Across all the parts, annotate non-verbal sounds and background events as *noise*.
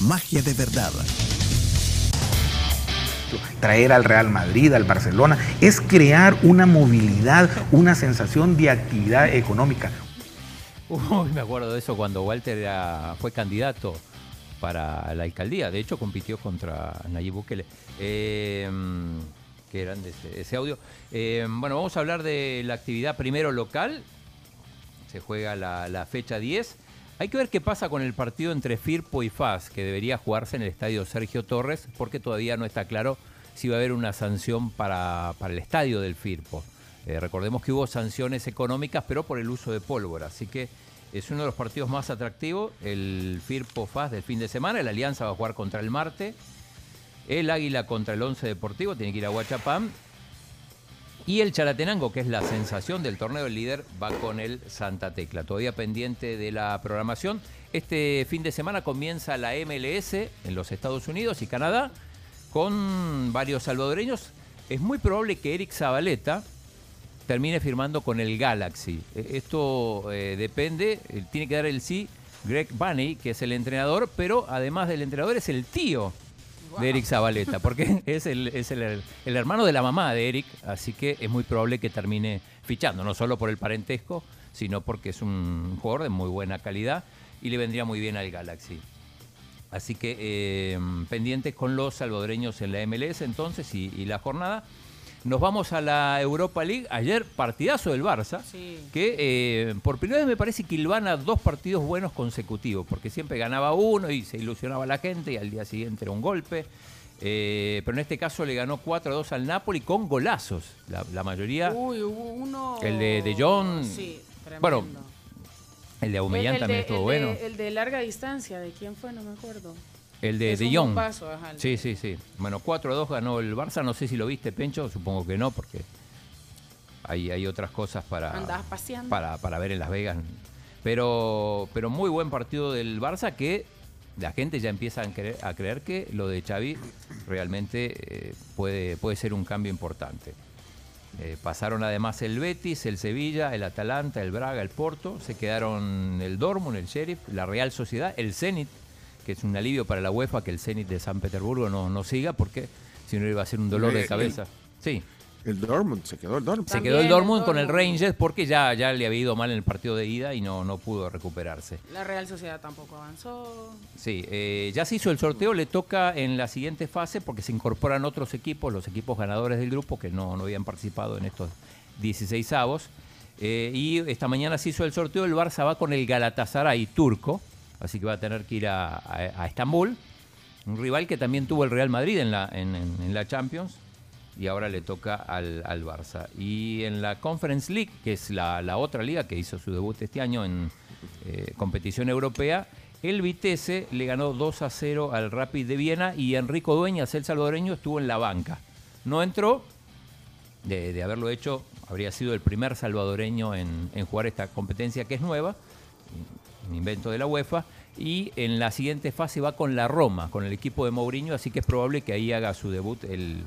magia de verdad. Traer al Real Madrid, al Barcelona, es crear una movilidad, una sensación de actividad económica. Uy, me acuerdo de eso cuando Walter era- fue candidato para la alcaldía. De hecho, compitió contra Nayib Bukele. Eh, qué grande ese, ese audio. Eh, bueno, vamos a hablar de la actividad primero local. Se juega la, la fecha 10. Hay que ver qué pasa con el partido entre Firpo y FAS, que debería jugarse en el estadio Sergio Torres, porque todavía no está claro si va a haber una sanción para, para el estadio del Firpo. Eh, recordemos que hubo sanciones económicas, pero por el uso de pólvora. Así que es uno de los partidos más atractivos, el Firpo FAS del fin de semana. La Alianza va a jugar contra el Marte. El Águila contra el Once Deportivo, tiene que ir a Huachapán. Y el Chalatenango, que es la sensación del torneo del líder, va con el Santa Tecla. Todavía pendiente de la programación. Este fin de semana comienza la MLS en los Estados Unidos y Canadá con varios salvadoreños. Es muy probable que Eric Zabaleta termine firmando con el Galaxy. Eh, Esto eh, depende, eh, tiene que dar el sí Greg Bunny, que es el entrenador, pero además del entrenador es el tío de Eric Zabaleta, porque *laughs* es, el, es el, el hermano de la mamá de Eric, así que es muy probable que termine fichando, no solo por el parentesco, sino porque es un jugador de muy buena calidad y le vendría muy bien al Galaxy. Así que eh, pendientes con los salvadoreños en la MLS entonces y, y la jornada. Nos vamos a la Europa League. Ayer partidazo del Barça, Sí. que eh, por primera vez me parece que ilvana dos partidos buenos consecutivos, porque siempre ganaba uno y se ilusionaba la gente y al día siguiente era un golpe. Eh, pero en este caso le ganó 4-2 al Napoli con golazos. La, la mayoría, Uy, hubo uno. El de De Jong. Sí, tremendo. Bueno, el de el también de- estuvo el bueno. De, el de larga distancia, ¿de quién fue? No me acuerdo. El de Es De Jong. ajá, Sí, sí, sí. Bueno, 4-2 ganó el Barça. No sé si lo viste, Pencho. Supongo que no, porque hay, hay otras cosas para, paseando. para, para ver en Las Vegas. Pero, pero muy buen partido del Barça que la gente ya empieza a creer, a creer que lo de Xavi realmente eh, puede, puede ser un cambio importante. Eh, pasaron además el Betis, el Sevilla, el Atalanta, el Braga, el Porto. Se quedaron el Dortmund, el Sheriff, la Real Sociedad, el Zenit, que es un alivio para la UEFA que el Zenit de San Petersburgo no, no siga, porque si no iba a ser un dolor de cabeza. Sí, El Dortmund, se quedó el Dortmund. se quedó el el Dortmund con el. Rangers porque ya, ya le había ido mal en el partido de ida y no, no pudo recuperarse. La Real Sociedad tampoco avanzó. Sí, eh, ya se hizo el sorteo, le toca en la siguiente fase porque se incorporan otros equipos, los equipos ganadores del grupo que no, no habían participado en estos 16 avos. Eh, y esta mañana se hizo el sorteo, el Barça va con el Galatasaray turco, así que va a tener que ir a, Estambul, un rival que también tuvo el Real Madrid en la, Champions y ahora le toca al, Barça. Y en la Conference League, que es la, otra liga que hizo su debut este año en eh, competición europea, el Vitesse le ganó 2 a 0 al Rapid de Viena y Enrico Dueñas, el salvadoreño, estuvo en la banca. No entró, de, de haberlo hecho, habría sido el primer salvadoreño en, en jugar esta competencia que es nueva, invento de la UEFA, y en la siguiente fase va con la Roma, con el equipo de Mourinho, así que es probable que ahí haga su debut el,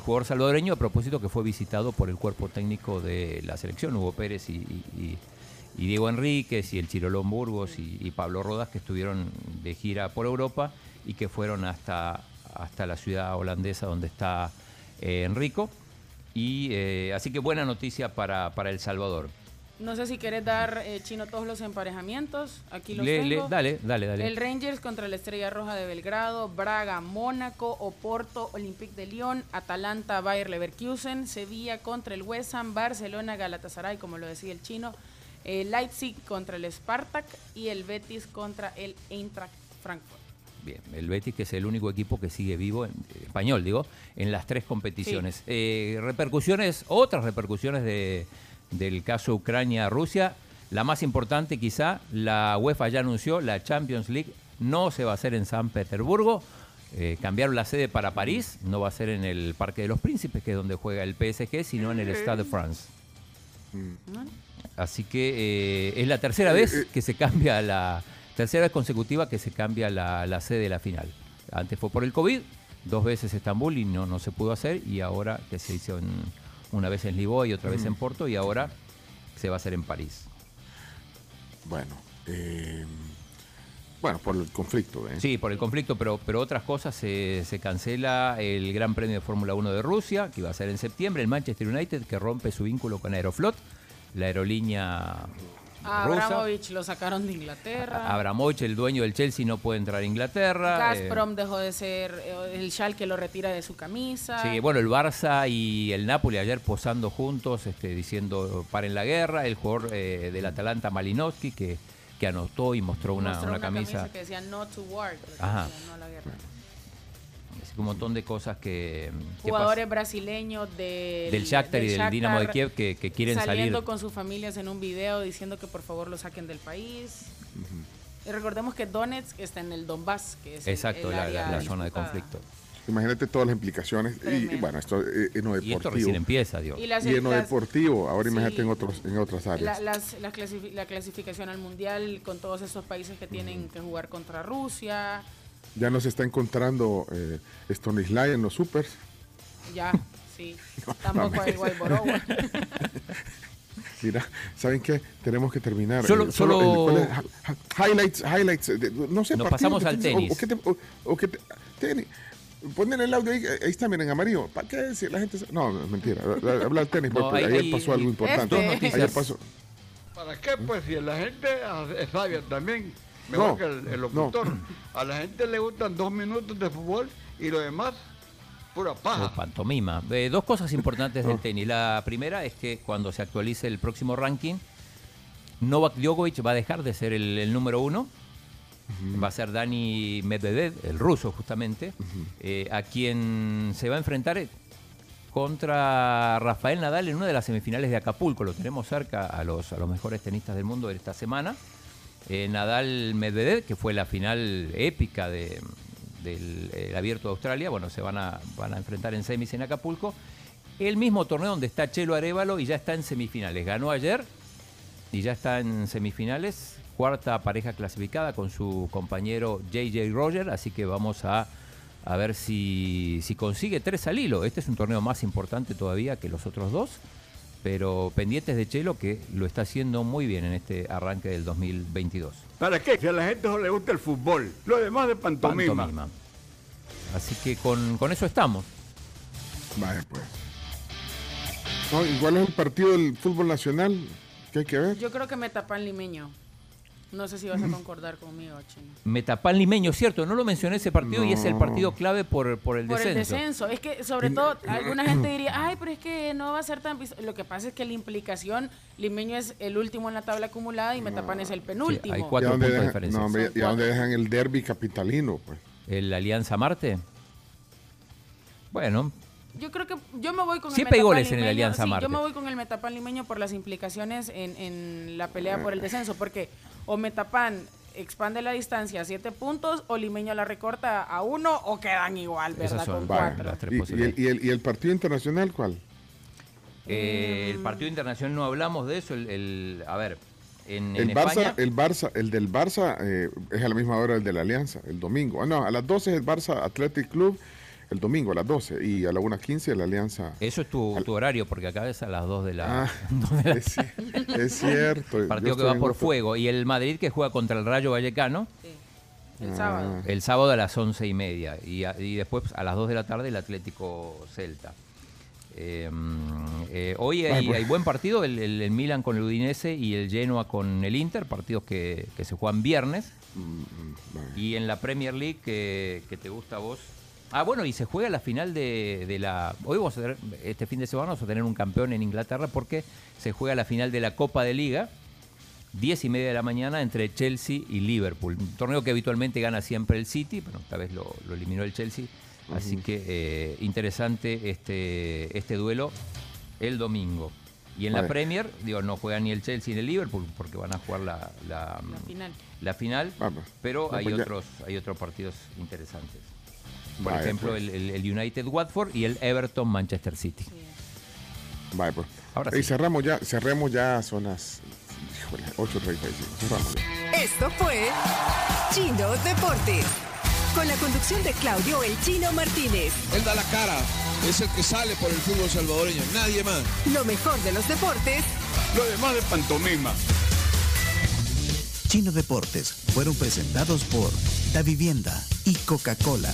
jugador salvadoreño, a propósito que fue visitado por el cuerpo técnico de la selección, Hugo Pérez y, Diego Enríquez y el Chirolón Burgos y, y Pablo Rodas, que estuvieron de gira por Europa y que fueron hasta, hasta la ciudad holandesa donde está eh, Enrico. Y eh, así que buena noticia para, para El Salvador. No sé si quieres dar, eh, Chino, todos los emparejamientos. Aquí los Le- le- tengo. dale, dale, dale. El Rangers contra la Estrella Roja de Belgrado, Braga, Mónaco, Oporto, Olympique de Lyon, Atalanta, Bayer Leverkusen, Sevilla contra el West Ham, Barcelona, Galatasaray, como lo decía el chino, eh, Leipzig contra el Spartak y el Betis contra el Eintracht Frankfurt. Bien, el Betis que es el único equipo que sigue vivo, en, español digo, en las tres competiciones. Eh, repercusiones, otras repercusiones de, del caso Ucrania-Rusia. La más importante quizá, la UEFA ya anunció, la Champions League no se va a hacer en San Petersburgo. eh, cambiaron la sede para París, no va a ser en el Parque de los Príncipes, que es donde juega el PSG, sino en el Stade de France. Así que eh, es la tercera vez que se cambia la tercera vez consecutiva que se cambia la, la sede de la final. Antes fue por el COVID, dos veces Estambul y no, no se pudo hacer, y ahora que se hizo en- una vez en Lisboa y otra vez en Porto, y ahora se va a hacer en París. Bueno, eh, bueno, por el conflicto. ¿eh? Sí, por el conflicto, pero, pero otras cosas se, se cancela el Gran Premio de Fórmula 1 de Rusia, que iba a ser en septiembre, el Manchester United, que rompe su vínculo con Aeroflot, la aerolínea A rusa. Abramovich lo sacaron de Inglaterra. Abramovich, el dueño del Chelsea, no puede entrar a Inglaterra. eh, Gazprom dejó de ser eh, el Shal que lo retira de su camisa. Sí, bueno, el Barça y el Napoli ayer posando juntos, este, diciendo paren la guerra. El jugador eh, del Atalanta, Malinowski, que, que anotó y mostró una, Mostró una camisa. que decía no to war, Ajá. decía no a la guerra. Así que un montón de cosas que. que Jugadores brasileños del, Del Shakhtar y del Shakhtar Dinamo de Kiev que- que quieren saliendo salir. con sus familias en un video diciendo que por favor lo saquen del país. Y recordemos que Donetsk está en el Donbass, que es el- Exacto, el la, área la- la zona de conflicto. Imagínate todas las implicaciones. Y, bueno, esto eh, en lo Y esto deportivo. recién empieza, Dios. Y las- Y en lo las- deportivo. Ahora Sí. imagínate en, otros, en otras La, áreas. las- la clasifi- la clasificación al mundial con todos esos países que tienen que jugar contra Rusia. Ya nos está encontrando eh, Stanislas en los supers. Ya, sí. Tampoco hay Guayborowa. Mira, ¿saben qué? Tenemos que terminar. Solo- Eh, solo- highlights, highlights. eh, de- no sé, Nos partidos pasamos al o- tenis. O, que te- o- o que te- tenis. Ponen el audio ahí, eh, ahí está, miren, amarillo. ¿Para qué decir? La gente. se- No, mentira. *laughs* Habla del tenis, No, porque hay- ayer pasó algo importante. Este. noticias. Ayer pasó. ¿Para qué? Pues si la gente es sabia también, mejor No, que el, el locutor. A la gente le gustan dos minutos de fútbol y lo demás, pura O paja. pantomima. Eh, dos cosas importantes del *laughs* tenis. La primera es que cuando se actualice el próximo ranking, Novak Djokovic va a dejar de ser el, el número uno. Va a ser Dani Medvedev, el ruso justamente, eh, a quien se va a enfrentar contra Rafael Nadal en una de las semifinales de Acapulco. Lo tenemos cerca a los, a los mejores tenistas del mundo de esta semana. Eh, Nadal Medvedev, que fue la final épica de- del el Abierto de Australia, bueno, se van a, van a enfrentar en semis en Acapulco. El mismo torneo donde está Chelo Arevalo y ya está en semifinales. Ganó ayer y ya está en semifinales. Cuarta pareja clasificada con su compañero JJ Roger, así que vamos a, a ver si, si consigue tres al hilo. Este es un torneo más importante todavía que los otros dos, pero pendientes de Chelo que lo está haciendo muy bien en este arranque del 2022. ¿Para qué? Si a la gente no le gusta el fútbol, lo demás de pantomima. Pantomima. Así que con, con eso estamos. Vaya, pues. No, igual es el partido del fútbol nacional que hay que ver. Yo creo que me tapan limeño. No sé si vas a concordar conmigo, Chino. *laughs* Metapan Limeño, cierto, no lo mencioné ese partido y es el No. partido clave por, por el Por descenso. el descenso. Es que, sobre todo, alguna gente *clears throat* diría, ay, pero es que no va a ser tan... pis-". Lo que pasa es que la implicación, Limeño es el último en la tabla acumulada y Metapan es el penúltimo. hay ¿Y a cuatro puntos de diferencia. no, hombre, ¿y a dónde dejan el derby capitalino? Pues? ¿El Alianza Marte? Bueno, Yo creo que yo me voy con Siempre hay el Metapan goles en el limeño, Alianza sí, Marte. Yo me voy con el Metapan limeño por las implicaciones en, en la pelea por el descenso, porque o Metapan expande la distancia a siete puntos o Limeño la recorta a uno o quedan igual, ¿verdad? Esas son con Vaya, cuatro. las tres ¿Y, el, y el- y el partido internacional cuál? eh, el partido internacional no hablamos de eso. El, el- a ver, en, en El Barça, España. el Barça, el del Barça eh, es a la misma hora el de la Alianza, el domingo. Ah, no, a las 12 es el Barça Athletic Club, el domingo a las 12 y a la 1.15 la Alianza. Eso es tu, tu horario, porque acá es a las 2 de la. Ah, *laughs* 2 de la- es, cier- es cierto. partido que va por otro- fuego. Y el Madrid que juega contra el Rayo Vallecano Sí, Ah. el sábado. el sábado a las 11 y media. Y, a- y después a las 2 de la tarde el Atlético Celta. Eh, eh, hoy hay, Ay, pues. hay buen partido, el, el- el Milan con el Udinese y el Genoa con el Inter, partidos que, que se juegan viernes. Y en la Premier League que, que te gusta a vos. Ah, bueno, y se juega la final de, de la... Hoy vamos a tener, este fin de semana vamos a tener un campeón en Inglaterra porque se juega la final de la Copa de Liga, 10 y media de la mañana entre Chelsea y Liverpool. Un torneo que habitualmente gana siempre el City, pero esta vez lo, lo eliminó el Chelsea. Así que eh, interesante este, este duelo el domingo. Y en la. Premier, digo, no juega ni el Chelsea ni el Liverpool porque van a jugar la, la, La final. la final, Vamos. pero No, hay pues otros, hay otros partidos interesantes. Por Vaya, ejemplo, pues. el, United Watford y el Everton Manchester City. Vaya, pues. Ahora y sí. cerramos ya, cerremos ya, son las híjole, 8.35. Cerramos ya. Esto fue Chino Deportes. Con la conducción de Claudio El Chino Martínez. Él da la cara, es el que sale por el fútbol salvadoreño, nadie más. Lo mejor de los deportes Lo demás de pantomima. Chino Deportes fueron presentados por Da Vivienda y Coca-Cola.